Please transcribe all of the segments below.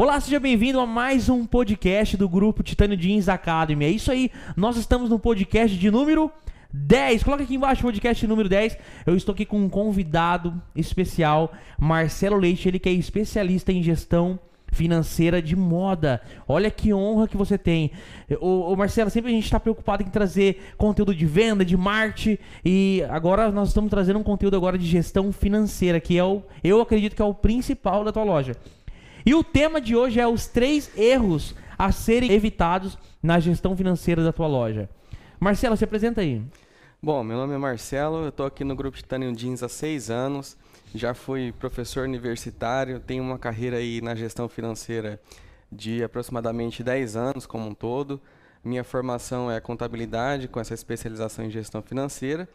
Olá, seja bem-vindo a mais um podcast do grupo Titânio Jeans Academy. É isso aí, nós estamos no podcast de número 10. Coloca aqui embaixo o podcast número 10. Eu estou aqui com um convidado especial, Marcelo Leite, ele que é especialista em gestão financeira de moda. Olha que honra que você tem. O, Marcelo, sempre a gente está preocupado em trazer conteúdo de venda, de marketing, e agora nós estamos trazendo um conteúdo agora de gestão financeira, que é o, eu acredito que é o principal da tua loja. E o tema de hoje é os três erros a serem evitados na gestão financeira da tua loja. Marcelo, se apresenta aí. Bom, meu nome é Marcelo, eu estou aqui no Grupo Titanium Jeans há seis anos, já fui professor universitário, tenho uma carreira aí na gestão financeira de aproximadamente 10 anos como um todo. Minha formação é contabilidade, com essa especialização em gestão financeira.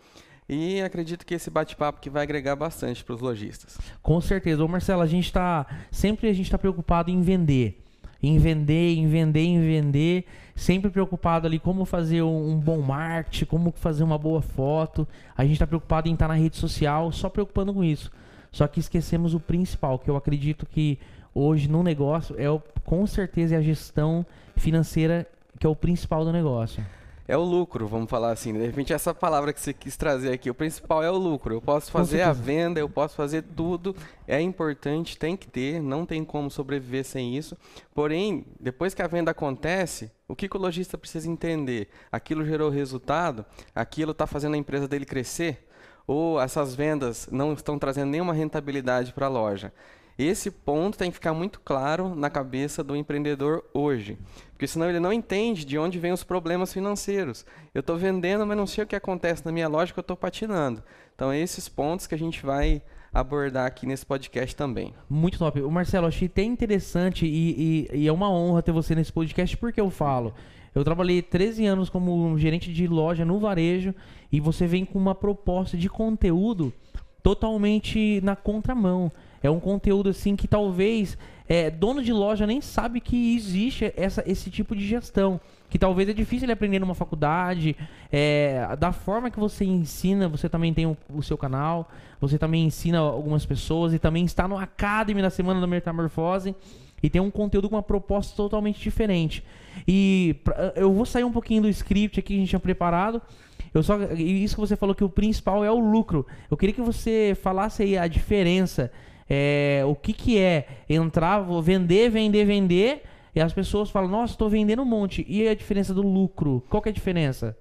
E acredito que esse bate-papo que vai agregar bastante para os lojistas. Com certeza. Ô Marcelo, a gente está. Sempre a gente está preocupado em vender. Em vender, em vender, em vender. Sempre preocupado ali como fazer um, bom marketing, como fazer uma boa foto. A gente está preocupado em estar na rede social, só preocupando com isso. Só que esquecemos o principal, que eu acredito que hoje no negócio é o, com certeza é a gestão financeira que é o principal do negócio é o lucro, vamos falar assim. De repente, essa palavra que você quis trazer aqui, o principal é o lucro. Eu posso fazer a venda, eu posso fazer tudo. É importante, tem que ter, não tem como sobreviver sem isso. Porém, depois que a venda acontece, o que, que o lojista precisa entender? Aquilo gerou resultado? Aquilo está fazendo a empresa dele crescer? Ou essas vendas não estão trazendo nenhuma rentabilidade para a loja? Esse ponto tem que ficar muito claro na cabeça do empreendedor hoje, porque senão ele não entende de onde vêm os problemas financeiros. Eu estou vendendo, mas não sei o que acontece na minha loja que eu estou patinando. Então, é esses pontos que a gente vai abordar aqui nesse podcast também. Muito top. O Marcelo, achei até interessante e, e, e, é uma honra ter você nesse podcast, porque eu falo. Eu trabalhei 13 anos como gerente de loja no varejo e você vem com uma proposta de conteúdo totalmente na contramão. É um conteúdo assim que talvez é, dono de loja nem sabe que existe essa, esse tipo de gestão. Que talvez é difícil ele aprender numa faculdade. É, da forma que você ensina, você também tem o, o, seu canal, você também ensina algumas pessoas e também está no Academy na Semana da Metamorfose. E tem um conteúdo com uma proposta totalmente diferente. E pra, eu vou sair um pouquinho do script aqui que a gente tinha preparado. Eu só, isso que você falou que o principal é o lucro. Eu queria que você falasse aí a diferença é, o que, que é entrar, vou vender, vender, vender, e as pessoas falam, nossa, estou vendendo um monte. E a diferença do lucro? Qual que é a diferença?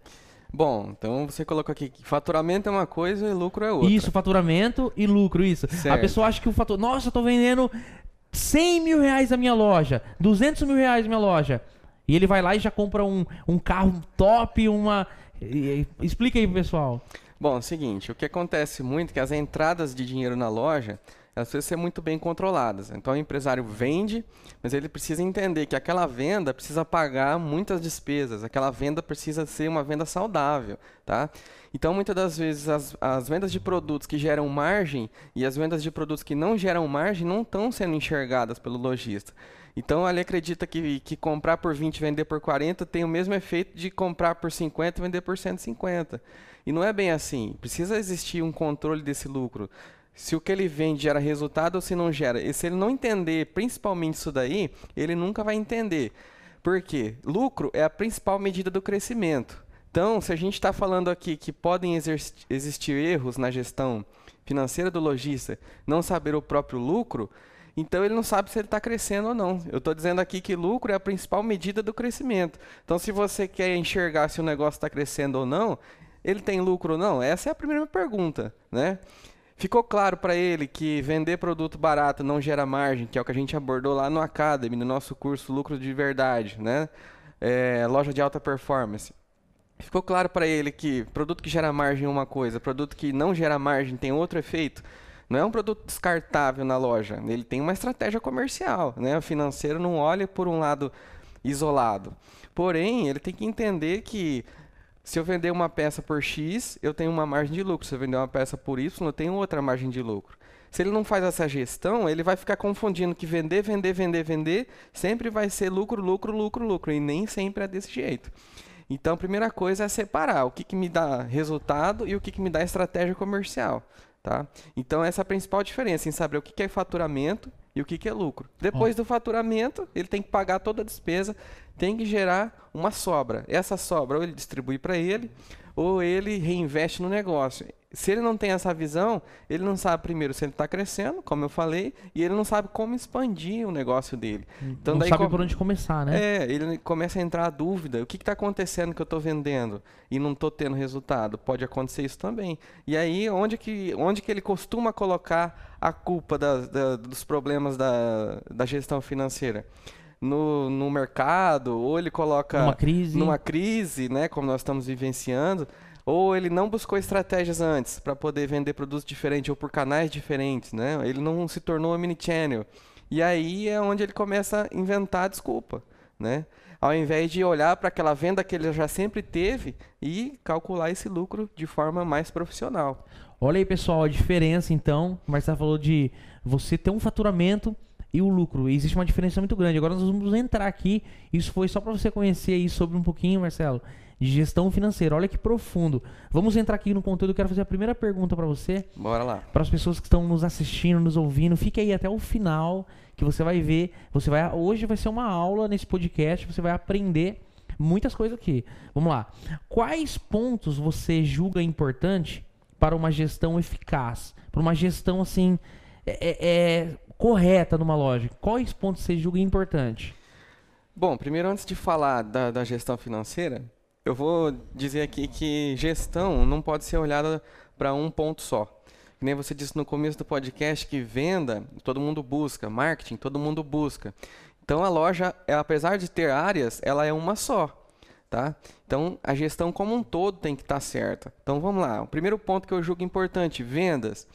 Bom, então você colocou aqui que faturamento é uma coisa e lucro é outra. Isso, faturamento e lucro, isso. Certo. A pessoa acha que o fator. Nossa, eu estou vendendo 100 mil reais na minha loja, 200 mil reais na minha loja. E ele vai lá e já compra um, um carro top, uma. Explica aí pro pessoal. Bom, é o seguinte, o que acontece muito é que as entradas de dinheiro na loja elas precisam ser muito bem controladas. Então o empresário vende, mas ele precisa entender que aquela venda precisa pagar muitas despesas, aquela venda precisa ser uma venda saudável, tá? Então muitas das vezes as, as vendas de produtos que geram margem e as vendas de produtos que não geram margem não estão sendo enxergadas pelo lojista. Então ele acredita que, que comprar por 20 e vender por 40 tem o mesmo efeito de comprar por 50 e vender por 150. E não é bem assim. Precisa existir um controle desse lucro se o que ele vende gera resultado ou se não gera. E se ele não entender principalmente isso daí, ele nunca vai entender. Por quê? Lucro é a principal medida do crescimento. Então, se a gente está falando aqui que podem existir erros na gestão financeira do lojista, não saber o próprio lucro, então ele não sabe se ele está crescendo ou não. Eu estou dizendo aqui que lucro é a principal medida do crescimento. Então, se você quer enxergar se o negócio está crescendo ou não, ele tem lucro ou não? Essa é a primeira pergunta, né? Ficou claro para ele que vender produto barato não gera margem, que é o que a gente abordou lá no Academy, no nosso curso Lucro de Verdade, né? É, loja de alta performance. Ficou claro para ele que produto que gera margem é uma coisa, produto que não gera margem tem outro efeito. Não é um produto descartável na loja, ele tem uma estratégia comercial, né? O financeiro não olha por um lado isolado. Porém, ele tem que entender que se eu vender uma peça por X, eu tenho uma margem de lucro. Se eu vender uma peça por Y, eu tenho outra margem de lucro. Se ele não faz essa gestão, ele vai ficar confundindo que vender, vender, vender, vender sempre vai ser lucro, lucro, lucro, lucro. E nem sempre é desse jeito. Então, a primeira coisa é separar o que, que me dá resultado e o que, que me dá estratégia comercial. Tá? Então, essa é a principal diferença em saber o que é faturamento e o que é lucro. Depois do faturamento, ele tem que pagar toda a despesa, tem que gerar uma sobra. Essa sobra, ou ele distribui para ele, ou ele reinveste no negócio. Se ele não tem essa visão, ele não sabe primeiro se ele está crescendo, como eu falei, e ele não sabe como expandir o negócio dele. Então, não daí sabe por onde começar, né? É, ele começa a entrar a dúvida. O que está acontecendo que eu estou vendendo e não estou tendo resultado? Pode acontecer isso também. E aí, onde que, onde que ele costuma colocar a culpa da, da, dos problemas da, da gestão financeira? No, no mercado, ou ele coloca numa crise. numa crise, né, como nós estamos vivenciando, ou ele não buscou estratégias antes para poder vender produtos diferentes ou por canais diferentes, né? Ele não se tornou omnichannel. E aí é onde ele começa a inventar desculpa, né? Ao invés de olhar para aquela venda que ele já sempre teve e calcular esse lucro de forma mais profissional. Olha aí, pessoal, a diferença então. O Marcelo falou de você ter um faturamento e o lucro. Existe uma diferença muito grande. Agora nós vamos entrar aqui. Isso foi só para você conhecer aí sobre um pouquinho, Marcelo, de gestão financeira. Olha que profundo. Vamos entrar aqui no conteúdo. Eu quero fazer a primeira pergunta para você. Bora lá. Para as pessoas que estão nos assistindo, nos ouvindo, fique aí até o final que você vai ver. Você vai hoje vai ser uma aula nesse podcast. Você vai aprender muitas coisas aqui. Vamos lá. Quais pontos você julga importante para uma gestão eficaz? Para uma gestão assim é, é, é correta numa loja? Quais pontos você julga importante? Bom, primeiro antes de falar da, da gestão financeira, eu vou dizer aqui que gestão não pode ser olhada para um ponto só. Que nem você disse no começo do podcast que venda, todo mundo busca, marketing, todo mundo busca. Então a loja, apesar de ter áreas, ela é uma só. Tá? Então a gestão como um todo tem que estar tá certa. Então vamos lá. O primeiro ponto que eu julgo importante, vendas.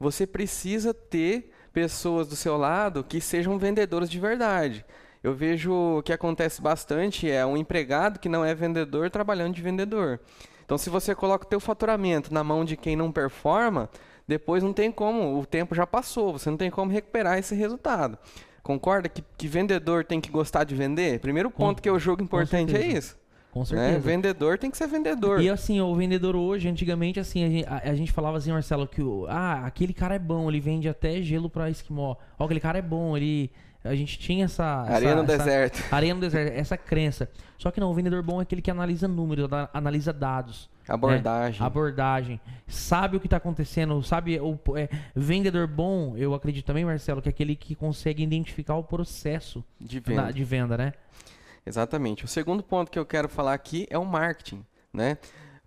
Você precisa ter pessoas do seu lado que sejam vendedores de verdade eu vejo que acontece bastante é um empregado que não é vendedor trabalhando de vendedor. Então, se você coloca o teu faturamento na mão de quem não performa, depois não tem como, o tempo já passou, você não tem como recuperar esse resultado. Concorda que, que vendedor tem que gostar de vender? Primeiro ponto com, que eu jogo importante é isso. Com né? certeza. Né? Vendedor tem que ser vendedor. E assim, o vendedor hoje, antigamente, assim, a gente, a, a gente falava assim, Marcelo, que o, ah, aquele cara é bom, ele vende até gelo para esquimó. Ó, aquele cara é bom, ele a gente tinha essa. Areia essa, no essa, deserto. Areia no deserto, essa crença. Só que não, o vendedor bom é aquele que analisa números, analisa dados. Né? Abordagem. Né? Abordagem. Sabe o que está acontecendo, sabe. O, é, vendedor bom, eu acredito também, Marcelo, que é aquele que consegue identificar o processo de venda, na, de venda né? Exatamente. O segundo ponto que eu quero falar aqui é o marketing, né?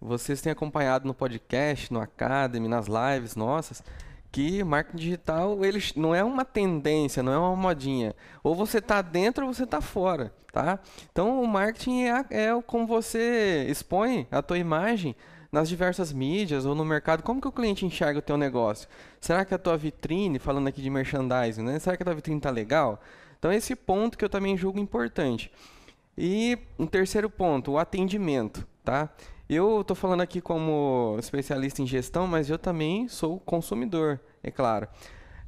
Vocês têm acompanhado no podcast, no Academy, nas lives nossas que marketing digital ele não é uma tendência, não é uma modinha. Ou você está dentro ou você está fora, tá? Então o marketing é, é como você expõe a tua imagem nas diversas mídias ou no mercado. Como que o cliente enxerga o teu negócio? Será que a tua vitrine, falando aqui de merchandising, né? Será que a tua vitrine está legal? Então esse ponto que eu também julgo importante. E um terceiro ponto, o atendimento, tá? Eu estou falando aqui como especialista em gestão, mas eu também sou consumidor, é claro.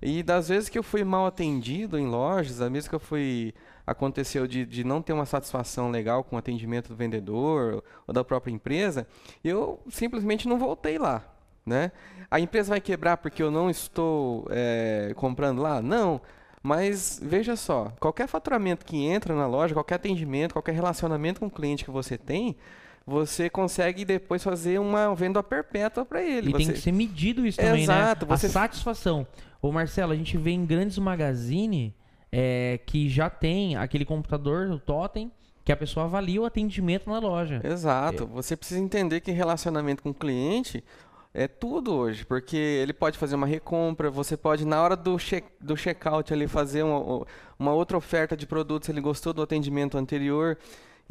E das vezes que eu fui mal atendido em lojas, das vezes que eu fui aconteceu de, de não ter uma satisfação legal com o atendimento do vendedor ou da própria empresa, eu simplesmente não voltei lá. Né? A empresa vai quebrar porque eu não estou é, comprando lá? Não. Mas veja só, qualquer faturamento que entra na loja, qualquer atendimento, qualquer relacionamento com o cliente que você tem, você consegue depois fazer uma venda perpétua para ele. E você... tem que ser medido isso também, né? Exato, né? Você... A satisfação. Ô Marcelo, a gente vê em grandes magazine é, que já tem aquele computador, o totem, que a pessoa avalia o atendimento na loja. Exato. É. Você precisa entender que relacionamento com o cliente é tudo hoje, porque ele pode fazer uma recompra, você pode, na hora do, check, do checkout, ali, fazer uma, uma outra oferta de produtos, ele gostou do atendimento anterior.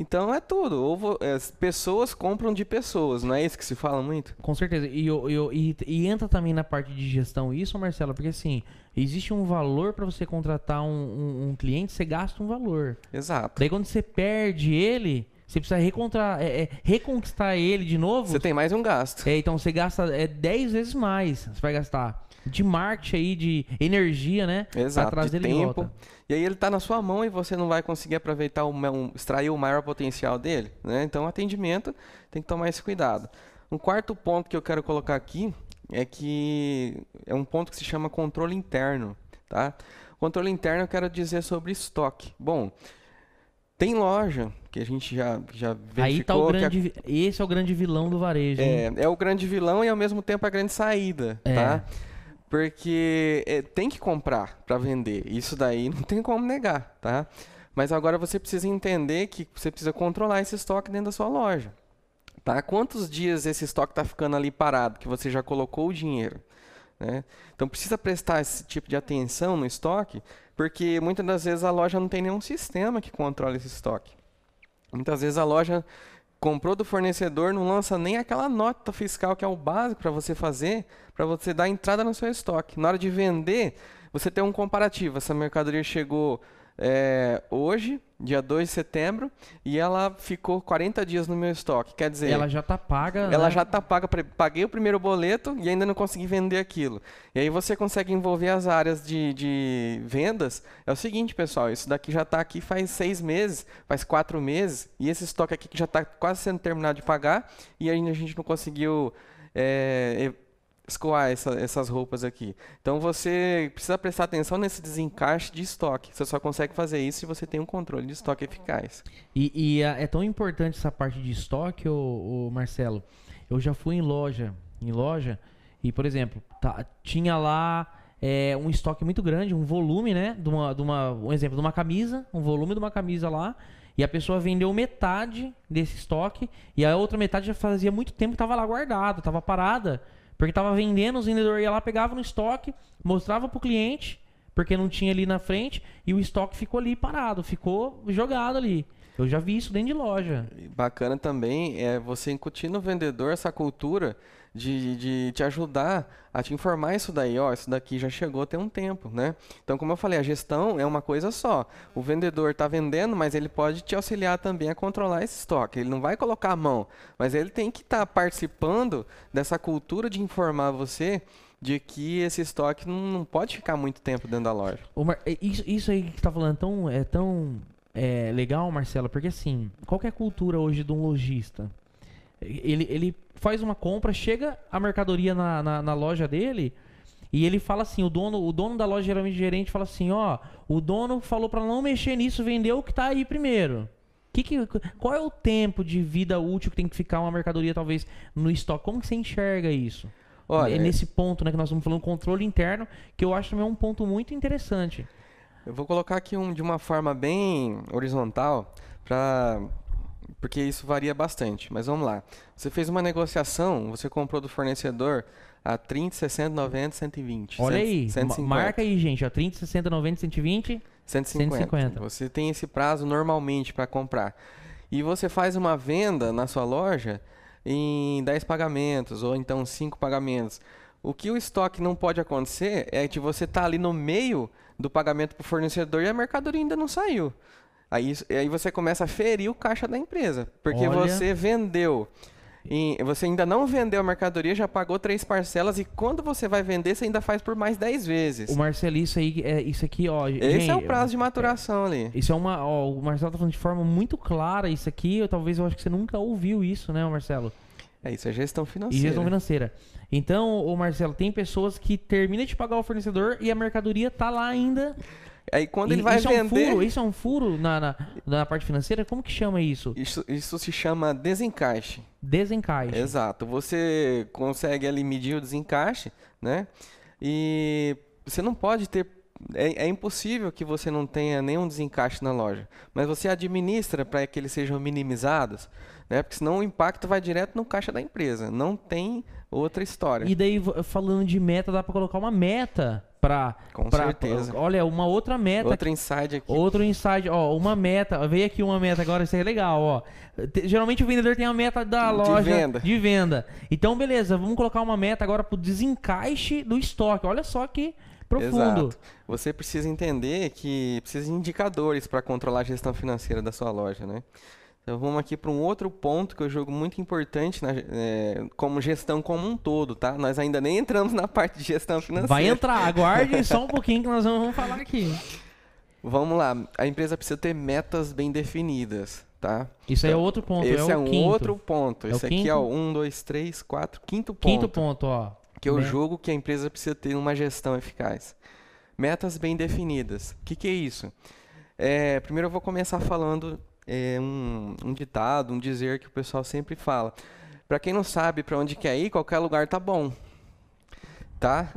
Então é tudo. Ou é, pessoas compram de pessoas, não é isso que se fala muito? Com certeza. E, eu, e, e entra também na parte de gestão isso, Marcelo, porque assim, existe um valor para você contratar um, um, um, cliente, você gasta um valor. Exato. Daí quando você perde ele, você precisa recontra, é, é, reconquistar ele de novo. Você tem mais um gasto. É, então você gasta é, 10 vezes mais. Você vai gastar de marketing aí, de energia, né? Exato, pra trazer de tempo. E aí ele está na sua mão e você não vai conseguir aproveitar, o, um, extrair o maior potencial dele, né? Então, atendimento, tem que tomar esse cuidado. Um quarto ponto que eu quero colocar aqui, é que é um ponto que se chama controle interno, tá? Controle interno eu quero dizer sobre estoque. Bom, tem loja que a gente já, já verificou. Aí tá o grande, a... esse é o grande vilão do varejo. É, é o grande vilão e ao mesmo tempo a grande saída, é. tá? Porque é, tem que comprar para vender. Isso daí não tem como negar, tá? Mas agora você precisa entender que você precisa controlar esse estoque dentro da sua loja. Tá? Quantos dias esse estoque está ficando ali parado que você já colocou o dinheiro? Né? Então precisa prestar esse tipo de atenção no estoque, porque muitas das vezes a loja não tem nenhum sistema que controle esse estoque. Muitas vezes a loja comprou do fornecedor, não lança nem aquela nota fiscal que é o básico para você fazer, para você dar entrada no seu estoque. Na hora de vender, você tem um comparativo. Essa mercadoria chegou é, hoje, dia 2 de setembro, e ela ficou 40 dias no meu estoque. Quer dizer. Ela já está paga. Ela né? já está paga. Paguei o primeiro boleto e ainda não consegui vender aquilo. E aí você consegue envolver as áreas de, de vendas. É o seguinte, pessoal: isso daqui já está aqui faz seis meses, faz quatro meses, e esse estoque aqui que já está quase sendo terminado de pagar, e ainda a gente não conseguiu. É, escoar essa, essas roupas aqui. Então você precisa prestar atenção nesse desencaixe de estoque. Você só consegue fazer isso se você tem um controle de estoque eficaz. E, e é tão importante essa parte de estoque, ô, ô, Marcelo. Eu já fui em loja, em loja, e por exemplo, tá, tinha lá é, um estoque muito grande, um volume, né? De uma, de uma, um exemplo de uma camisa, um volume de uma camisa lá. E a pessoa vendeu metade desse estoque e a outra metade já fazia muito tempo que estava lá guardada, estava parada. Porque tava vendendo, os vendedores iam lá, pegava no estoque, mostrava pro cliente, porque não tinha ali na frente, e o estoque ficou ali parado, ficou jogado ali. Eu já vi isso dentro de loja. Bacana também é você incutir no vendedor essa cultura de, de te ajudar a te informar isso daí, ó, isso daqui já chegou tem um tempo, né? Então, como eu falei, a gestão é uma coisa só. O vendedor está vendendo, mas ele pode te auxiliar também a controlar esse estoque. Ele não vai colocar a mão, mas ele tem que estar tá participando dessa cultura de informar você de que esse estoque não, não, pode ficar muito tempo dentro da loja. Mar... É, isso, isso aí que está falando tão, é tão é, legal, Marcelo, porque assim, qual é a cultura hoje de um lojista? Ele, ele faz uma compra, chega a mercadoria na, na, na, loja dele e ele fala assim, o dono, o dono da loja, geralmente gerente, fala assim, ó, o dono falou para não mexer nisso, vendeu o que tá aí primeiro. Que que, qual é o tempo de vida útil que tem que ficar uma mercadoria, talvez, no estoque? Como que você enxerga isso? Olha, é nesse ponto, né, que nós estamos falando, controle interno, que eu acho também um ponto muito interessante. Eu vou colocar aqui um, de uma forma bem horizontal, para porque isso varia bastante. Mas vamos lá. Você fez uma negociação, você comprou do fornecedor a 30, 60, 90, 120. Olha 100, aí, 150. marca aí, gente. A 30, 60, 90, 120, 150. 150. Você tem esse prazo normalmente para comprar. E você faz uma venda na sua loja em 10 pagamentos, ou então 5 pagamentos. O que o estoque não pode acontecer é de você estar tá ali no meio do pagamento para o fornecedor e a mercadoria ainda não saiu. Aí, aí você começa a ferir o caixa da empresa. Porque Olha. você vendeu. E você ainda não vendeu a mercadoria, já pagou três parcelas e quando você vai vender, você ainda faz por mais dez vezes. O Marcelo, isso aí, é, isso aqui, ó. Esse gente, é o prazo de maturação é, ali. Isso é uma. Ó, o Marcelo tá falando de forma muito clara isso aqui. Eu, talvez eu acho que você nunca ouviu isso, né, Marcelo? É, isso é gestão financeira. E gestão financeira. Então, o Marcelo, tem pessoas que terminam de pagar o fornecedor e a mercadoria tá lá ainda Aí quando e, ele vai isso vender. É um furo, isso é um furo na, na, na, parte financeira? Como que chama isso? isso? Isso se chama desencaixe. Desencaixe. Exato. Você consegue ali medir o desencaixe, né? E você não pode ter. É, é impossível que você não tenha nenhum desencaixe na loja. Mas você administra para que eles sejam minimizados, né? Porque senão o impacto vai direto no caixa da empresa. Não tem outra história. E daí, falando de meta, dá para colocar uma meta para com pra, certeza. olha uma outra meta outro inside aqui outro inside ó uma meta veio aqui uma meta agora isso é legal ó geralmente o vendedor tem a meta da loja de venda. de venda então beleza vamos colocar uma meta agora para o desencaixe do estoque olha só que profundo Exato. você precisa entender que precisa de indicadores para controlar a gestão financeira da sua loja né então vamos aqui para um outro ponto que eu jogo muito importante na, é, como gestão como um todo, tá? Nós ainda nem entramos na parte de gestão financeira. Vai entrar, aguarde só um pouquinho que nós vamos falar aqui. Vamos lá, a empresa precisa ter metas bem definidas, tá? Isso então, aí é outro ponto, Esse é, é um quinto. outro ponto. É esse aqui é o 1, 2, 3, 4, quinto ponto. Quinto ponto, ó. que eu Me- julgo que a empresa precisa ter uma gestão eficaz. Metas bem definidas. O que, que é isso? É, primeiro eu vou começar falando é, um, um ditado, um dizer que o pessoal sempre fala. Para quem não sabe para onde quer ir, qualquer lugar tá bom. Tá?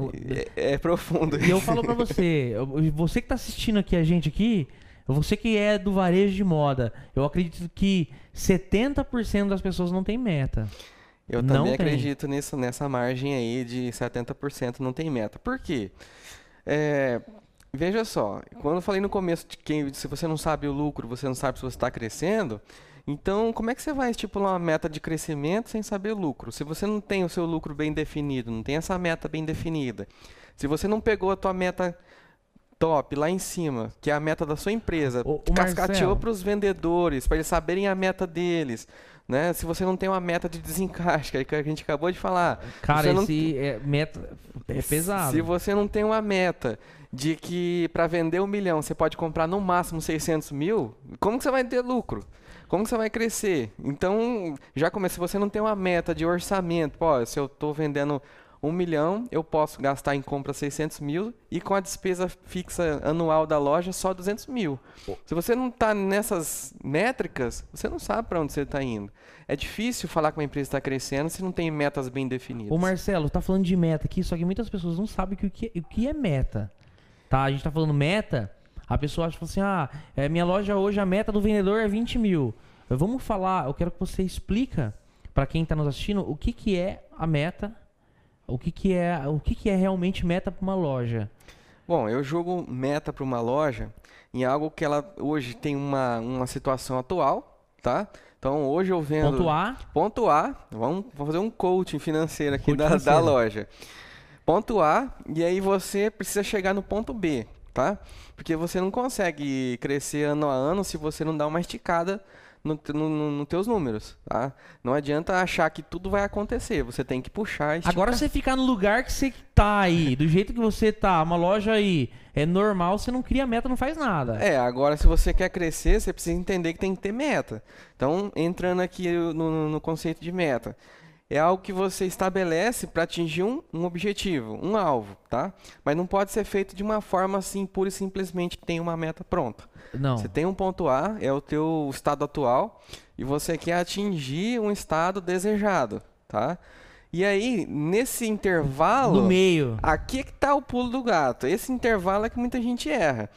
É, é profundo. E eu falo pra você, você que tá assistindo aqui a gente aqui, você que é do varejo de moda, eu acredito que 70% das pessoas não tem meta. Eu Não também tem. acredito nisso, nessa margem aí de 70% não tem meta. Por quê? É, veja só, quando eu falei no começo de que se você não sabe o lucro, você não sabe se você está crescendo, então como é que você vai estipular uma meta de crescimento sem saber o lucro? Se você não tem o seu lucro bem definido, não tem essa meta bem definida, se você não pegou a tua meta top lá em cima, que é a meta da sua empresa, Ô, ô, cascateou para os vendedores, para eles saberem a meta deles, né? Se você não tem uma meta de desencaixe, que é a gente acabou de falar, Cara, Você não esse é, meta é pesado. se você não tem uma meta de que para vender um milhão você pode comprar no máximo 600 mil, como que você vai ter lucro? Como que você vai crescer? Então, já começa, se você não tem uma meta de orçamento, se eu estou vendendo um milhão, eu posso gastar em compra 600 mil e com a despesa fixa anual da loja só 200 mil. Se você não está nessas métricas, você não sabe para onde você está indo. É difícil falar que uma empresa está crescendo se não tem metas bem definidas. Ô Marcelo, tá falando de meta aqui, só que muitas pessoas não sabem que o que, o que é meta. Tá? A gente tá falando meta, a pessoa acha assim, ah, é, minha loja hoje, a meta do vendedor é 20 mil. Vamos falar, eu quero que você explica para quem tá nos assistindo o que que é a meta, o que que é, o que que é realmente meta para uma loja. Bom, eu julgo meta para uma loja em algo que ela hoje tem uma, uma situação atual, tá? Então hoje eu vendo. Ponto A, Ponto A, vamos, vamos fazer um coaching financeiro aqui Coaching da, da financeiro. loja. Ponto A, e aí você precisa chegar no ponto B, tá? Porque você não consegue crescer ano a ano se você não dá uma esticada nos no, no, teus números, tá? Não adianta achar que tudo vai acontecer, você tem que puxar e esticar. agora você ficar no lugar que você tá aí, do jeito que você tá, uma loja aí, é normal, você não cria meta, não faz nada. É, agora se você quer crescer, você precisa entender que tem que ter meta. Então, entrando aqui no- no conceito de meta, é algo que você estabelece para atingir um, um objetivo, um alvo, tá? Mas não pode ser feito de uma forma assim, pura e simplesmente tem uma meta pronta. Não. Você tem um ponto A, é o teu estado atual, e você quer atingir um estado desejado, tá? E aí, nesse intervalo... No meio. Aqui é que tá o pulo do gato. Esse intervalo é que muita gente erra.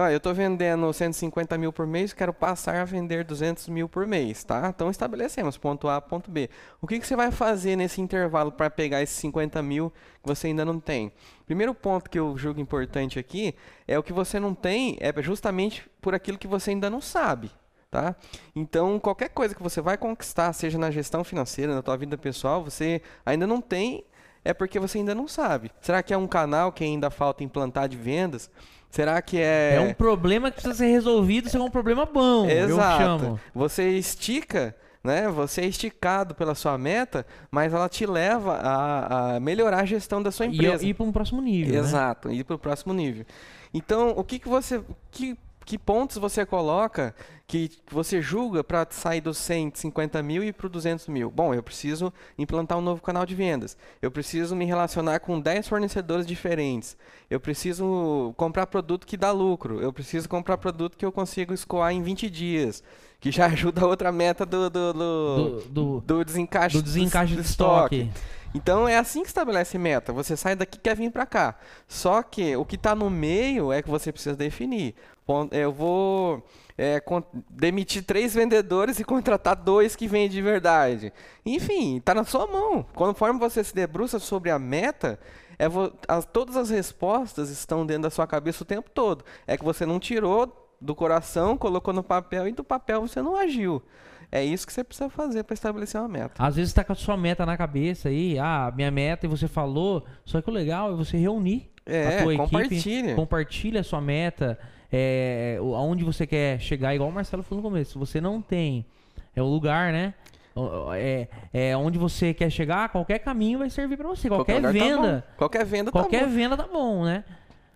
Ó, eu estou vendendo 150 mil por mês, quero passar a vender 200 mil por mês, tá? Então estabelecemos ponto A, ponto B. O que, que você vai fazer nesse intervalo para pegar esses 50 mil que você ainda não tem? Primeiro ponto que eu julgo importante aqui é o que você não tem é justamente por aquilo que você ainda não sabe. Tá? Então, qualquer coisa que você vai conquistar, seja na gestão financeira, na tua vida pessoal, você ainda não tem, é porque você ainda não sabe. Será que é um canal que ainda falta implantar de vendas? Será que é. É um problema que precisa ser resolvido, isso é um problema bom, eu Exato. chamo. Você estica, né? Você é esticado pela sua meta, mas ela te leva a, a melhorar a gestão da sua E empresa. ir para um próximo nível, né? Exato, ir para o próximo nível. Então, o que, que você. Que, que pontos você coloca que você julga para sair dos 150 mil e para os 200 mil? Bom, eu preciso implantar um novo canal de vendas. Eu preciso me relacionar com 10 fornecedores diferentes. Eu preciso comprar produto que dá lucro. Eu preciso comprar produto que eu consigo escoar em 20 dias. Que já ajuda a outra meta do, do, do, Do, do, do desencaixe, do desencaixe do de estoque. então é assim que estabelece meta. Você sai daqui e quer vir para cá. Só que o que está no meio é que você precisa definir. Pon- Eu vou é, demitir três vendedores e contratar dois que vendem de verdade. Enfim, está na sua mão. Conforme você se debruça sobre a meta, é as- todas as respostas estão dentro da sua cabeça o tempo todo. É que você não tirou do coração, colocou no papel e do papel você não agiu. É isso que você precisa fazer para estabelecer uma meta. Às vezes tá com a sua meta na cabeça aí, ah, minha meta, e você falou, só que o legal é você reunir É, a tua compartilha. equipe, compartilha a sua meta, é, aonde você quer chegar, igual o Marcelo falou no começo, se você não tem é o lugar, né? É, é onde você quer chegar, qualquer caminho vai servir pra você, qualquer, tá venda, bom. qualquer venda tá qualquer bom. venda tá bom, né?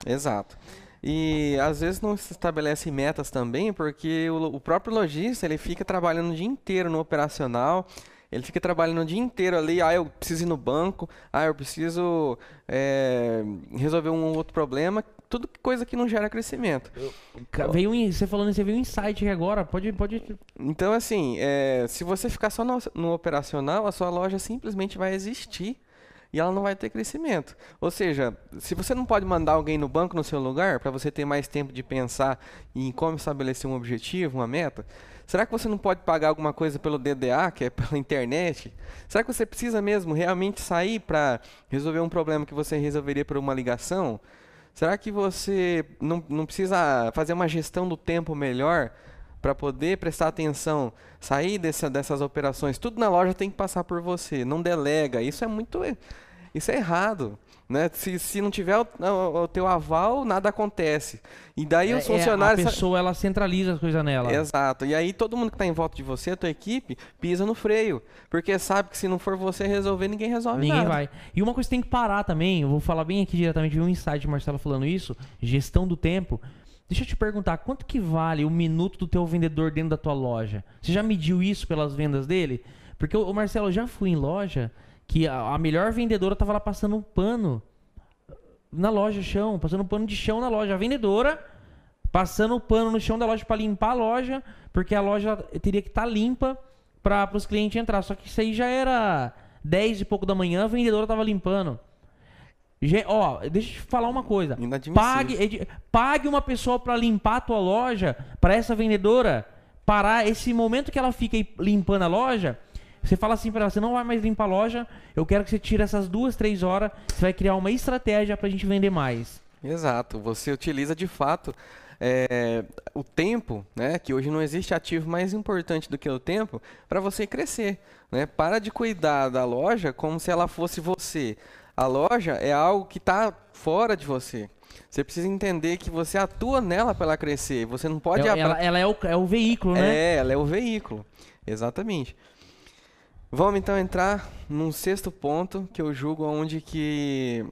Exato. E às vezes não se estabelece metas também, porque o, o próprio lojista ele fica trabalhando o dia inteiro no operacional, Ele fica trabalhando o dia inteiro ali, ah, eu preciso ir no banco, ah, eu preciso é, resolver um outro problema, tudo coisa que não gera crescimento. Veio um, você falando você veio um insight agora, pode, pode. Então, assim, é, se você ficar só no, no operacional, a sua loja simplesmente vai existir e ela não vai ter crescimento. Ou seja, se você não pode mandar alguém no banco no seu lugar para você ter mais tempo de pensar em como estabelecer um objetivo, uma meta, será que você não pode pagar alguma coisa pelo DDA, que é pela internet? Será que você precisa mesmo realmente sair para resolver um problema que você resolveria por uma ligação? Será que você não, não precisa fazer uma gestão do tempo melhor para poder prestar atenção, sair dessa, dessas operações? Tudo na loja tem que passar por você, não delega. Isso é muito isso é errado. Né? Se, se não tiver o, o, teu aval, nada acontece. E daí é, os funcionários. É, a pessoa ela centraliza as coisas nela. Exato. E aí todo mundo que está em volta de você, a tua equipe, pisa no freio. Porque sabe que se não for você resolver, ninguém resolve ninguém nada. vai. E uma coisa que tem que parar também, eu vou falar bem aqui diretamente, vi um insight Marcelo falando isso, gestão do tempo. Deixa eu te perguntar, quanto que vale o minuto do teu vendedor dentro da tua loja? Você já mediu isso pelas vendas dele? Porque o Marcelo, eu já fui em loja que a, a melhor vendedora tava lá passando um pano na loja chão, passando um pano de chão na loja. A vendedora passando o pano no chão da loja para limpar a loja, porque a loja teria que estar tá limpa para os clientes entrar. Só que isso aí já era 10 e pouco da manhã, a vendedora tava limpando. ó, deixa eu te falar uma coisa. Pague, pague uma pessoa para limpar a tua loja, para essa vendedora parar esse momento que ela fica limpando a loja, você fala assim para ela, você não vai mais limpar a loja, eu quero que você tire essas duas, três horas, você vai criar uma estratégia para a gente vender mais. Exato, você utiliza de fato é, o tempo, né, que hoje não existe ativo mais importante do que o tempo, para você crescer. Né? Para de cuidar da loja como se ela fosse você. A loja é algo que está fora de você. Você precisa entender que você atua nela para ela crescer. Você não pode. Ela, ela, ela é, o, é o veículo, né? É, ela é o veículo. Exatamente. Vamos então entrar num sexto ponto que eu julgo onde que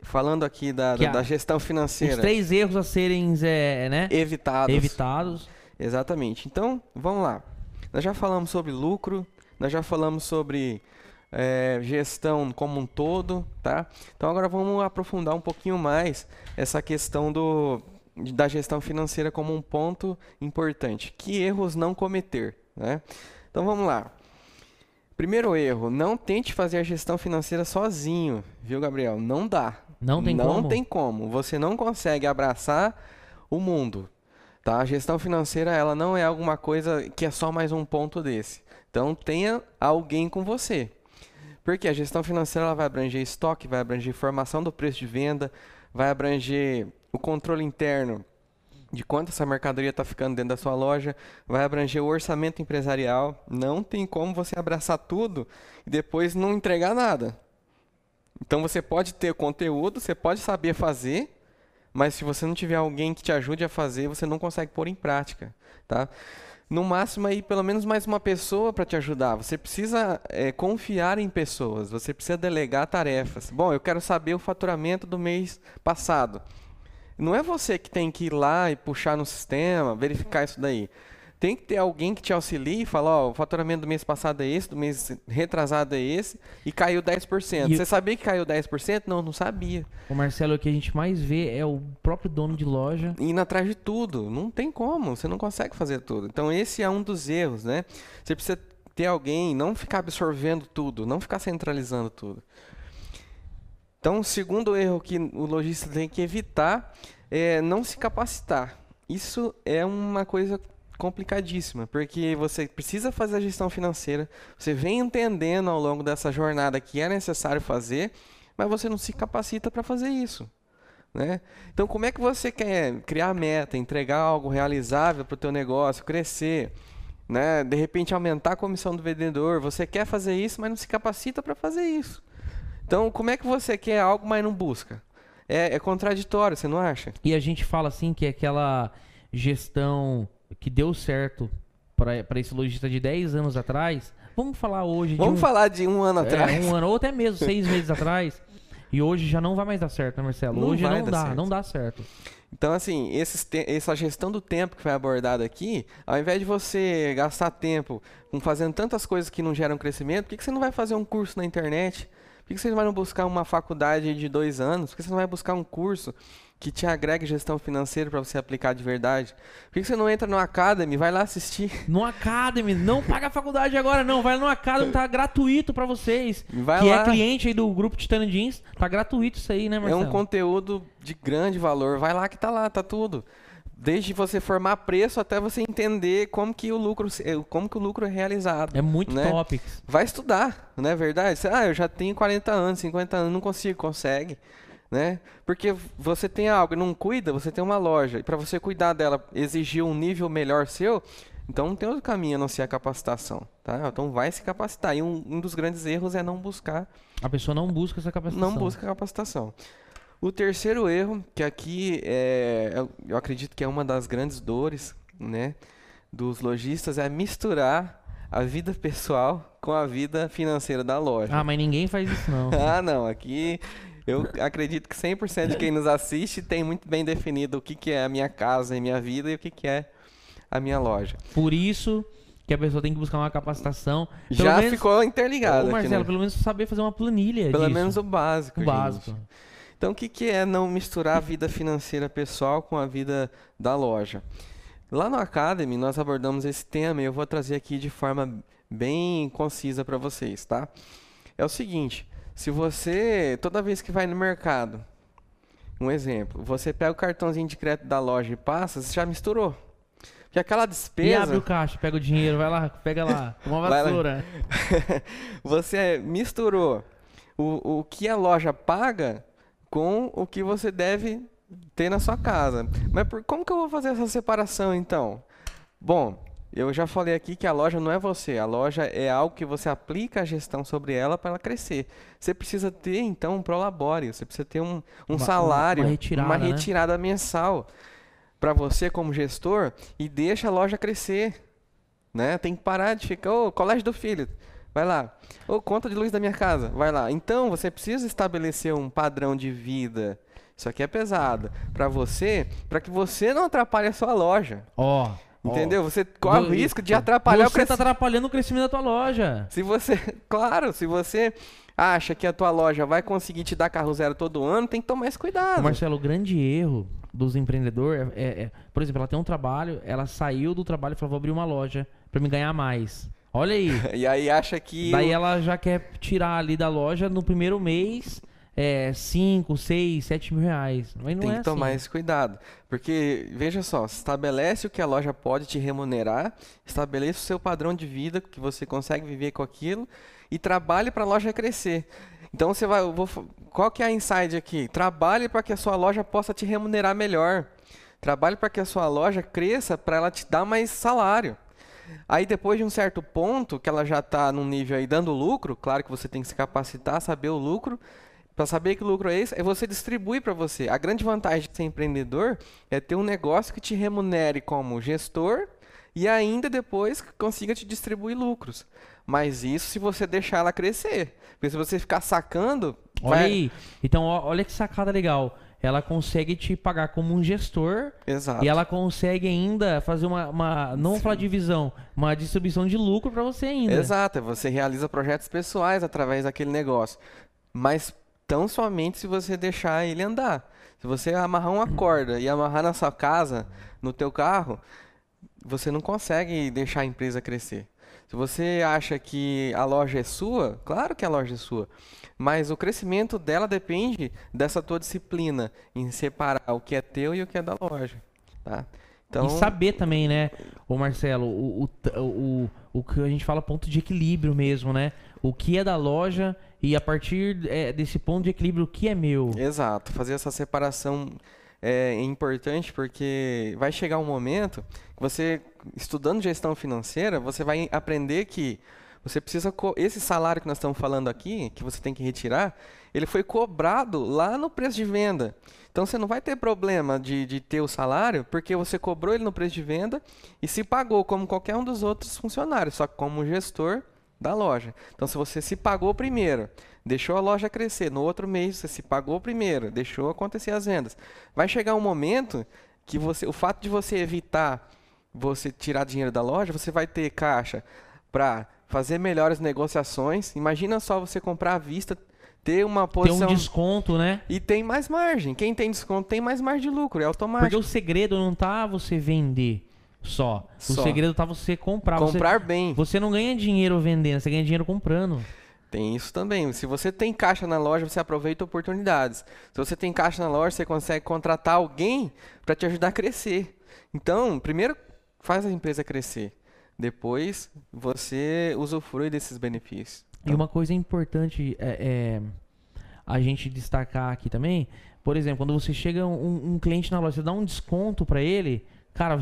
falando aqui da, da, da, gestão financeira. Os três erros a serem é, né? evitados. Evitados. Exatamente. Então, vamos lá. Nós já falamos sobre lucro, nós já falamos sobre é, gestão como um todo, tá? Então agora vamos aprofundar um pouquinho mais essa questão do, da gestão financeira como um ponto importante. Que erros não cometer, né? Então vamos lá. Primeiro erro, não tente fazer a gestão financeira sozinho, viu, Gabriel? Não dá. Não tem não como. Não tem como. Você não consegue abraçar o mundo. Tá? A gestão financeira ela não é alguma coisa que é só mais um ponto desse. Então tenha alguém com você. Porque a gestão financeira ela vai abranger estoque, vai abranger formação do preço de venda, vai abranger o controle interno de quanto essa mercadoria está ficando dentro da sua loja, vai abranger o orçamento empresarial. Não tem como você abraçar tudo e depois não entregar nada. Então você pode ter conteúdo, você pode saber fazer, mas se você não tiver alguém que te ajude a fazer, você não consegue pôr em prática, tá? No máximo aí pelo menos mais uma pessoa para te ajudar. Você precisa é, confiar em pessoas. Você precisa delegar tarefas. Bom, eu quero saber o faturamento do mês passado. Não é você que tem que ir lá e puxar no sistema, verificar isso daí. Tem que ter alguém que te auxilie e fala, ó, o faturamento do mês passado é esse, do mês retrasado é esse, e caiu 10%. E você sabia que caiu 10%? Não, não sabia. O Marcelo, o que a gente mais vê é o próprio dono de loja. Indo atrás de tudo. Não tem como, você não consegue fazer tudo. Então esse é um dos erros, né? Você precisa ter alguém, não ficar absorvendo tudo, não ficar centralizando tudo. Então, o segundo erro que o lojista tem que evitar é não se capacitar. Isso é uma coisa complicadíssima, porque você precisa fazer a gestão financeira, você vem entendendo ao longo dessa jornada que é necessário fazer, mas você não se capacita para fazer isso. Né? Então, como é que você quer criar meta, entregar algo realizável para o teu negócio, crescer, né? de repente aumentar a comissão do vendedor? Você quer fazer isso, mas não se capacita para fazer isso. Então, como é que você quer algo, mas não busca? É, é contraditório, você não acha? E a gente fala assim que é aquela gestão que deu certo para esse lojista de 10 anos atrás. Vamos falar hoje Vamos um, falar de um ano é, atrás. Um ano, ou até mesmo seis meses atrás. E hoje já não vai mais dar certo, né, Marcelo? Não hoje não dá, certo. não dá certo. Então, assim, essa gestão do tempo que foi abordada aqui, ao invés de você gastar tempo fazendo tantas coisas que não geram crescimento, por que, que você não vai fazer um curso na internet? Por que, que você não vai não buscar uma faculdade de dois anos? Por que você não vai buscar um curso que te agregue gestão financeira para você aplicar de verdade? Por que, você não entra no Academy, vai lá assistir? No Academy, não paga a faculdade agora, não. Vai no Academy, tá gratuito pra vocês. Vai que lá. é cliente aí do grupo Titânio Jeans, tá gratuito isso aí, né, É Marcelo? um conteúdo de grande valor. Vai lá que tá lá, tá tudo. Desde você formar preço até você entender como que o lucro, eh, como que o lucro é realizado. É muito né? topics. Vai estudar, não é verdade? Você, ah, eu já tenho 40 anos, 50 anos, não consigo, consegue, né? Porque você tem algo e não cuida, você tem uma loja e para você cuidar dela, exigir um nível melhor seu, então não tem outro caminho a não ser a capacitação, tá? Então vai se capacitar. E um, um dos grandes erros é não buscar A pessoa não busca essa capacitação. não busca capacitação. O terceiro erro, que aqui é, eu- acredito que é uma das grandes dores, né, dos lojistas, é misturar a vida pessoal com a vida financeira da loja. Ah, mas ninguém faz isso não. Ah, não, aqui eu acredito que 100% de quem nos assiste tem muito bem definido o que, que é a minha casa e minha vida e o que, que é a minha loja. Por isso que a pessoa tem que buscar uma capacitação. Pelo Já menos- ficou interligado Ô, aqui, Marcelo, né? pelo menos saber fazer uma planilha Pelo disso. menos o básico, o gente. básico. Então, o que, que é não misturar a vida financeira pessoal com a vida da loja? Lá no Academy, nós abordamos esse tema e eu vou trazer aqui de forma bem concisa para vocês, tá? É o seguinte, se você, toda vez que vai no mercado, um exemplo, você pega o cartãozinho de crédito da loja e passa, você já misturou. Porque aquela E despesa... abre o caixa, pega o dinheiro, vai lá, pega lá, uma vassoura. você misturou o, o que a loja paga com o que você deve ter na sua casa. Mas por, como que eu vou fazer essa separação então? Bom, eu já falei aqui que a loja não é você, a loja é algo que você aplica a gestão sobre ela para ela crescer. Você precisa ter então um prolabore, você precisa ter um, um Uma- salário, uma retirada, uma né? retirada mensal para você como gestor e deixa a loja crescer né? Tem que parar de ficar, ô, colégio do filho, vai lá. Ô, conta de luz da minha casa, vai lá. Então, você precisa estabelecer um padrão de vida. Isso aqui é pesado para você, para que você não atrapalhe a sua loja. Ó. ó. Entendeu? Você corre o risco de atrapalhar o Você tá crescimento. atrapalhando o crescimento da tua loja. Se você, claro, se você acha que a tua loja vai conseguir te dar carro zero todo ano, tem que tomar esse cuidado. Marcelo, o grande erro dos empreendedores é, é- é- por exemplo, ela tem um trabalho, ela saiu do trabalho e falou, vou abrir uma loja pra me ganhar mais. Olha aí. E aí acha que Daí o- ela já quer tirar ali da loja no primeiro mês é, 5, 6, 7 mil reais. Mas não tem é que tomar assim. esse cuidado. Porque, veja só, estabelece o que a loja pode te remunerar, estabeleça o seu padrão de vida, que você consegue viver com aquilo, e trabalhe para a loja crescer. Então você vai. eu vou qual que é a inside aqui? Trabalhe para que a sua loja possa te remunerar melhor. Trabalhe para que a sua loja cresça para ela te dar mais salário. Aí depois de um certo ponto, que ela já está num nível aí dando lucro, claro que você tem que se capacitar, saber o lucro, para saber que lucro é esse, é você distribuir para você. A grande vantagem de ser empreendedor é ter um negócio que te remunere como gestor e ainda depois consiga te distribuir lucros. Mas isso se você deixar ela crescer. Porque se você ficar sacando, Olha vai- aí. Então, olha que sacada legal. Ela consegue te pagar como um gestor Exato. e ela consegue ainda fazer uma, uma não vou falar divisão, uma distribuição de lucro pra você ainda. Exato, você realiza projetos pessoais através daquele negócio. Mas tão somente se você deixar ele andar. Se você amarrar uma corda e amarrar na sua casa, no teu carro, você não consegue deixar a empresa crescer. Se você acha que a loja é sua, claro que a loja é sua. Mas o crescimento dela depende dessa tua disciplina em separar o que é teu e o que é da loja. Tá? Então, E saber também, né, ô Marcelo, o, o, o, o que a gente fala ponto de equilíbrio mesmo, né? O que é da loja e a partir é, desse ponto de equilíbrio, o que é meu? Exato, fazer essa separação é importante porque vai chegar um momento que você, estudando gestão financeira, você vai aprender que você precisa. Esse salário que nós estamos falando aqui, que você tem que retirar, ele foi cobrado lá no preço de venda. Então você não vai ter problema de, de ter o salário, porque você cobrou ele no preço de venda e se pagou como qualquer um dos outros funcionários, só como gestor da loja. Então, se você se pagou primeiro, deixou a loja crescer, no outro mês você se pagou primeiro, deixou acontecer as vendas, vai chegar um momento que você, o fato de você evitar você tirar dinheiro da loja, você vai ter caixa para fazer melhores negociações. Imagina só você comprar à vista, ter uma posição. Tem um desconto, né? E tem mais margem. Quem tem desconto tem mais margem de lucro, é automático. Porque o segredo não tá você vender só. Só. O segredo tá você comprar. Comprar você, bem. Você não ganha dinheiro vendendo, você ganha dinheiro comprando. Tem isso também. Se você tem caixa na loja, você aproveita oportunidades. Se você tem caixa na loja, você consegue contratar alguém para te ajudar a crescer. Então, primeiro faz a empresa crescer. Depois você usufrui desses benefícios. E uma coisa importante é, é a gente destacar aqui também, por exemplo, quando você chega um, um cliente na loja, você dá um desconto para ele, cara,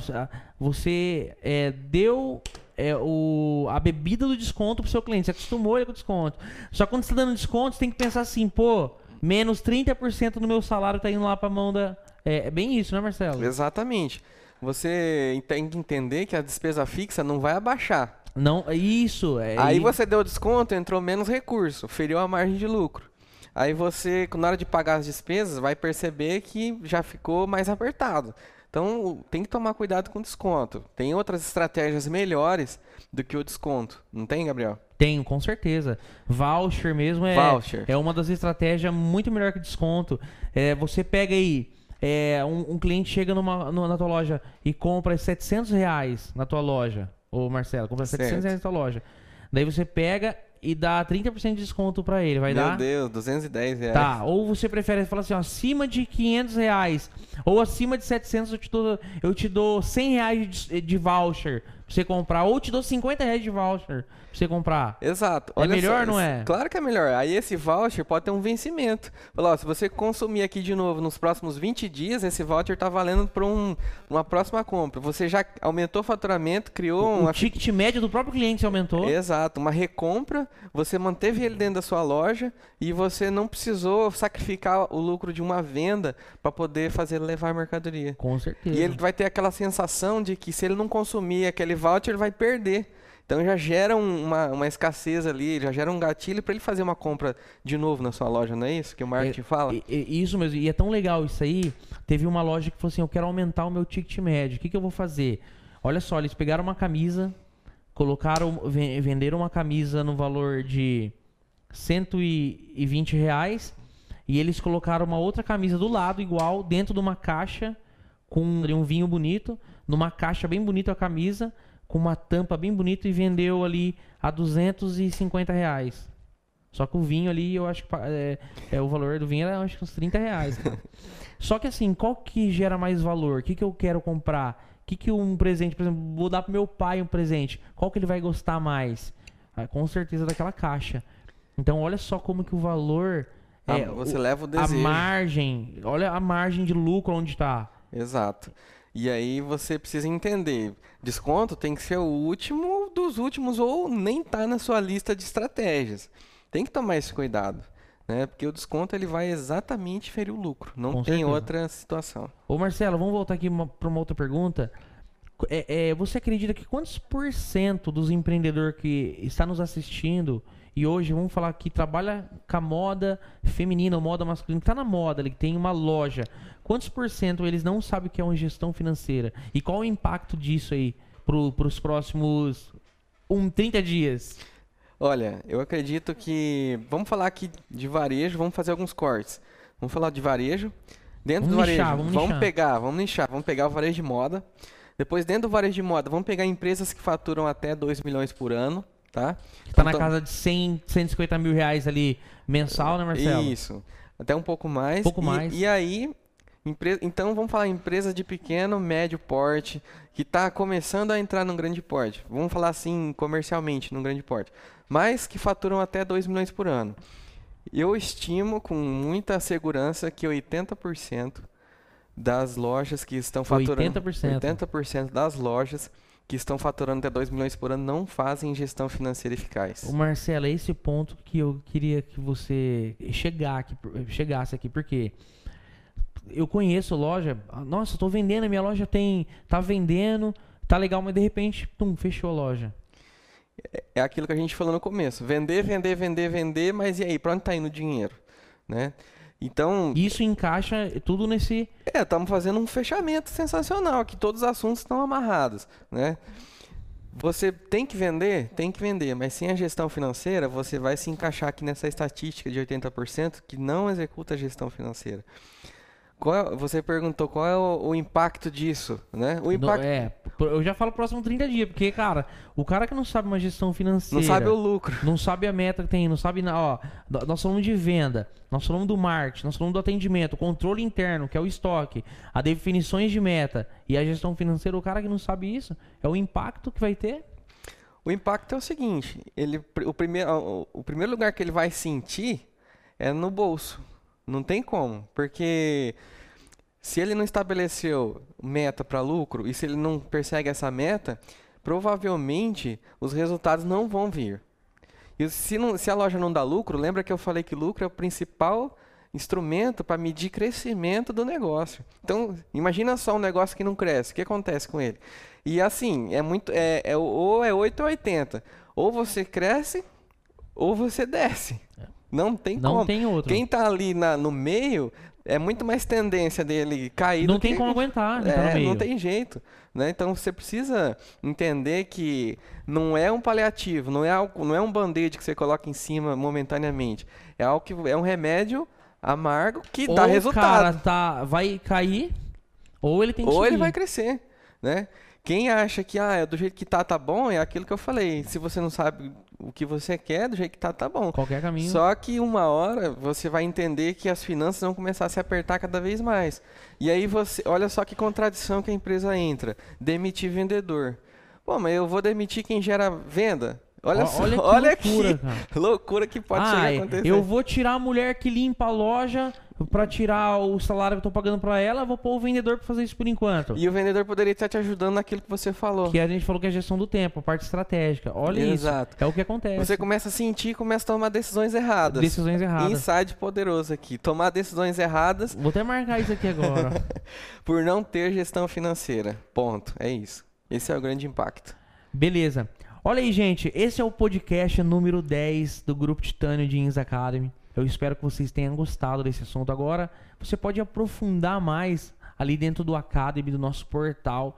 você, é, deu é, o, a bebida do desconto pro seu cliente, você acostumou ele com o desconto. Só que quando você tá dando desconto, você tem que pensar assim, pô, menos 30% do meu salário tá indo lá pra mão da. É, é bem isso, né, Marcelo? Exatamente. Você tem que entender que a despesa fixa não vai abaixar. Não, isso. É, Aí você deu desconto, entrou menos recurso, feriu a margem de lucro. Aí você, na hora de pagar as despesas, vai perceber que já ficou mais apertado. Então tem que tomar cuidado com o desconto. Tem outras estratégias melhores do que o desconto. Não tem, Gabriel? Tenho, com certeza. Voucher mesmo é, Voucher. é uma das estratégias muito melhor que desconto. É, você pega aí, é, um, um cliente chega numa, no- na tua loja e compra 700 reais na tua loja. Ô Marcelo, compra 700 Certo. reais na tua loja. Daí você pega e dá 30% de desconto pra ele. Vai Meu dar? Deus, 210 reais. Tá, ou você prefere falar assim, ó, acima de 500 reais, ou acima de 700 eu te dou, eu te dou 100 reais de, de voucher pra você comprar, ou te dou 50 reais de voucher pra você comprar. Exato. É melhor, não é? Claro que é melhor. Aí esse voucher pode ter um vencimento. Fala, ó, se você consumir aqui de novo nos próximos 20 dias, esse voucher tá valendo para um, uma próxima compra. Você já aumentou o faturamento, criou O uma ticket médio do próprio cliente aumentou. Exato, uma recompra, você manteve ele dentro da sua loja e você não precisou sacrificar o lucro de uma venda para poder fazer levar a mercadoria. Com certeza. E ele vai ter aquela sensação de que se ele não consumir aquele voucher, ele vai perder. Então já gera um- uma, uma escassez ali, já gera um gatilho para ele fazer uma compra de novo na sua loja, não é isso que o marketing fala? E- e- isso mesmo, e é tão legal isso aí. Teve uma loja que falou assim: eu quero aumentar o meu ticket médio. O que, que eu vou fazer? Olha só, eles pegaram uma camisa, colocaram, ven- venderam uma camisa no valor de 120 reais e eles colocaram uma outra camisa do lado, igual, dentro de uma caixa com um vinho bonito, numa caixa bem bonita a camisa, com uma tampa bem bonita e vendeu ali a 250 reais. Só que o vinho ali, eu acho que é, é, o valor do vinho era acho que uns 30 reais. cara. Só que assim, qual que gera mais valor? O que, que eu quero comprar? O que, que um presente, por exemplo, vou dar pro meu pai um presente. Qual que ele vai gostar mais? Ah, com certeza daquela caixa. Então olha só como que o valor. Ah, é, você o- leva o a desejo. margem. Olha a margem de lucro onde tá. Exato. E aí você precisa entender, desconto tem que ser o último dos últimos ou nem tá na sua lista de estratégias. Tem que tomar esse cuidado, né? Porque o desconto ele vai exatamente ferir o lucro, não Com tem certeza. outra situação. Ô Marcelo, vamos voltar aqui para uma outra pergunta. É, é, você acredita que quantos por cento dos empreendedores que está nos assistindo e hoje vamos falar que trabalha com a moda feminina, ou moda masculina, que está na moda, ele tem uma loja, quantos por cento eles não sabem o que é uma gestão financeira? E qual o impacto disso aí para os próximos um, 30 dias? Olha, eu acredito que vamos falar aqui de varejo, vamos fazer alguns cortes. Vamos falar de varejo. Dentro Vamos do varejo, nichar, vamos nichar. pegar, vamos nichar, vamos pegar o varejo de moda. Depois dentro do varejo de moda, vamos pegar empresas que faturam até 2 milhões por ano, tá? Está na Então, casa de 100, 150 mil reais ali mensal, né Marcelo? Isso. Até um pouco mais. Pouco E- mais. E, aí, empre- então vamos falar empresa de pequeno, médio porte, que está começando a entrar num grande porte. Vamos falar assim comercialmente, num grande porte. Mas que faturam até 2 milhões por ano. Eu estimo com muita segurança que 80% das lojas que estão faturando 80%. 80% das lojas que estão faturando até 2 milhões por ano não fazem gestão financeira eficaz. O Marcelo, é esse ponto que eu queria que você chegar aqui, chegasse aqui, porque eu conheço loja, nossa, tô vendendo, a minha loja tem, tá vendendo, tá legal, mas de repente, pum, fechou a loja. é- é aquilo que a gente falou no começo. Vender, vender, vender, vender, mas e aí, para onde está indo o dinheiro? Né? Então, Isso encaixa tudo nesse. é, estamos fazendo um fechamento sensacional, que todos os assuntos estão amarrados, né? Você tem que vender? Tem que vender, mas sem a gestão financeira, você vai se encaixar aqui nessa estatística de 80% que não executa a gestão financeira. Qual é- você perguntou qual é o, o impacto disso, né? O impacto é, eu já falo próximo 30 dias, porque, cara, o cara que não sabe uma gestão financeira. não sabe o lucro. Não sabe a meta que tem, não sabe. Ó, nó- nós falamos de venda, nós falamos do marketing, nós falamos do atendimento, controle interno, que é o estoque, a definições de meta e a gestão financeira. O cara que não sabe isso é o impacto que vai ter. O impacto é o seguinte, ele, o, primeiro, o, o primeiro lugar que ele vai sentir é no bolso. Não tem como, porque se ele não estabeleceu meta para lucro e se ele não persegue essa meta, provavelmente os resultados não vão vir. E se, não- se a loja não dá lucro, lembra que eu falei que lucro é o principal instrumento para medir crescimento do negócio. Então, imagina só um negócio que não cresce, o que acontece com ele? E assim, é muito é, é ou é 8 ou 80. Ou você cresce ou você desce. Não tem Não como. tem outro. Quem tá ali na- no meio é muito mais tendência dele cair Não tem que... como aguentar, né, É, não tem jeito. Né? Então você precisa entender que não é um paliativo, não é, algo, não é um band-aid que você coloca em cima momentaneamente. É algo que é um remédio amargo que ou dá o resultado. cara tá, vai cair, ou ele tem que Ou ele vai crescer, né? Quem acha que ah, é do jeito que tá, tá bom, é aquilo que eu falei. Se você não sabe o que você quer, do jeito que tá, tá bom. Qualquer caminho. Só que uma hora você vai entender que as finanças vão começar a se apertar cada vez mais. E aí você, olha só que contradição que a empresa entra. Demitir vendedor. Pô, mas eu vou demitir quem gera venda? Olha só, olha que olha loucura, que loucura que pode chegar a acontecer. eu vou tirar a mulher que limpa a loja pra tirar o salário que eu tô pagando pra ela, vou pôr o vendedor pra fazer isso por enquanto. E o vendedor poderia estar te ajudando naquilo que você falou. Que a gente falou que é a gestão do tempo, a parte estratégica. Olha Exato. isso. É o que acontece. Você começa a sentir e começa a tomar decisões erradas. Decisões erradas. Inside poderoso aqui. Tomar decisões erradas Vou até marcar isso aqui agora. por não ter gestão financeira. Ponto. É isso. Esse é o grande impacto. Beleza. Olha aí, gente. Esse é o podcast número 10 do Grupo Titânio Jeans Academy. Eu espero que vocês tenham gostado desse assunto. Agora, você pode aprofundar mais ali dentro do Academy, do nosso portal.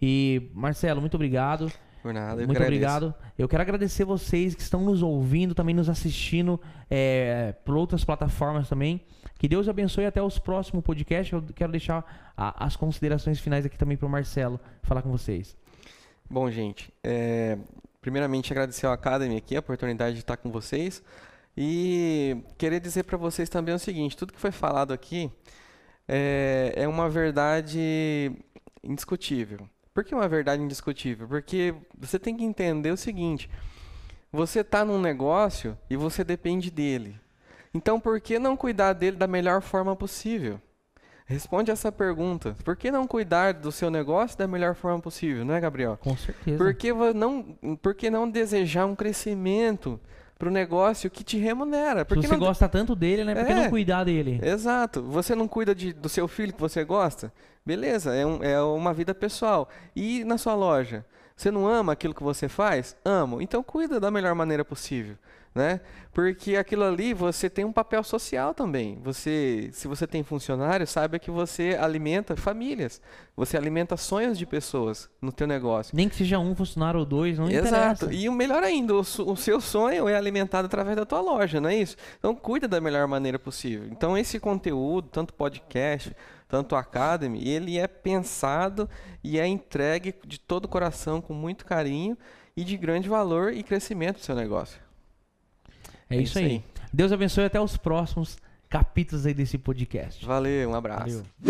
E, Marcelo, muito obrigado. Por nada, eu Muito agradeço. obrigado. Eu quero agradecer vocês que estão nos ouvindo, também nos assistindo é, por outras plataformas também. Que Deus abençoe até os próximos podcasts. Eu quero deixar a- as considerações finais aqui também para o Marcelo falar com vocês. Bom, gente, é, primeiramente agradecer ao Academy aqui a oportunidade de estar com vocês e querer dizer para vocês também o seguinte: tudo que foi falado aqui é, é uma verdade indiscutível. Por que uma verdade indiscutível? Porque você tem que entender o seguinte: você está num negócio e você depende dele. Então, por que não cuidar dele da melhor forma possível? Responde essa pergunta. Por que não cuidar do seu negócio da melhor forma possível, não é, Gabriel? Com certeza. Por que, não, por que não desejar um crescimento para o negócio que te remunera? Por Se você não gosta tanto dele, né? Por que É. não cuidar dele? Exato. Você não cuida de- do seu filho que você gosta? Beleza, é, um- é uma vida pessoal. E na sua loja? Você não ama aquilo que você faz? Amo. Então cuida da melhor maneira possível. Né? Porque aquilo ali você tem um papel social também. Você, se você tem funcionário, saiba que você alimenta famílias. Você alimenta sonhos de pessoas no teu negócio. Nem que seja um funcionário ou dois, não Exato. interessa. E o melhor ainda, o, o seu sonho é alimentado através da tua loja, não é isso? Então cuida da melhor maneira possível. Então esse conteúdo, tanto podcast, tanto Academy, ele é pensado e é entregue de todo o coração, com muito carinho e de grande valor e crescimento do seu negócio. É, É isso isso aí. aí. Deus abençoe até os próximos capítulos aí desse podcast. Valeu, um abraço. Valeu.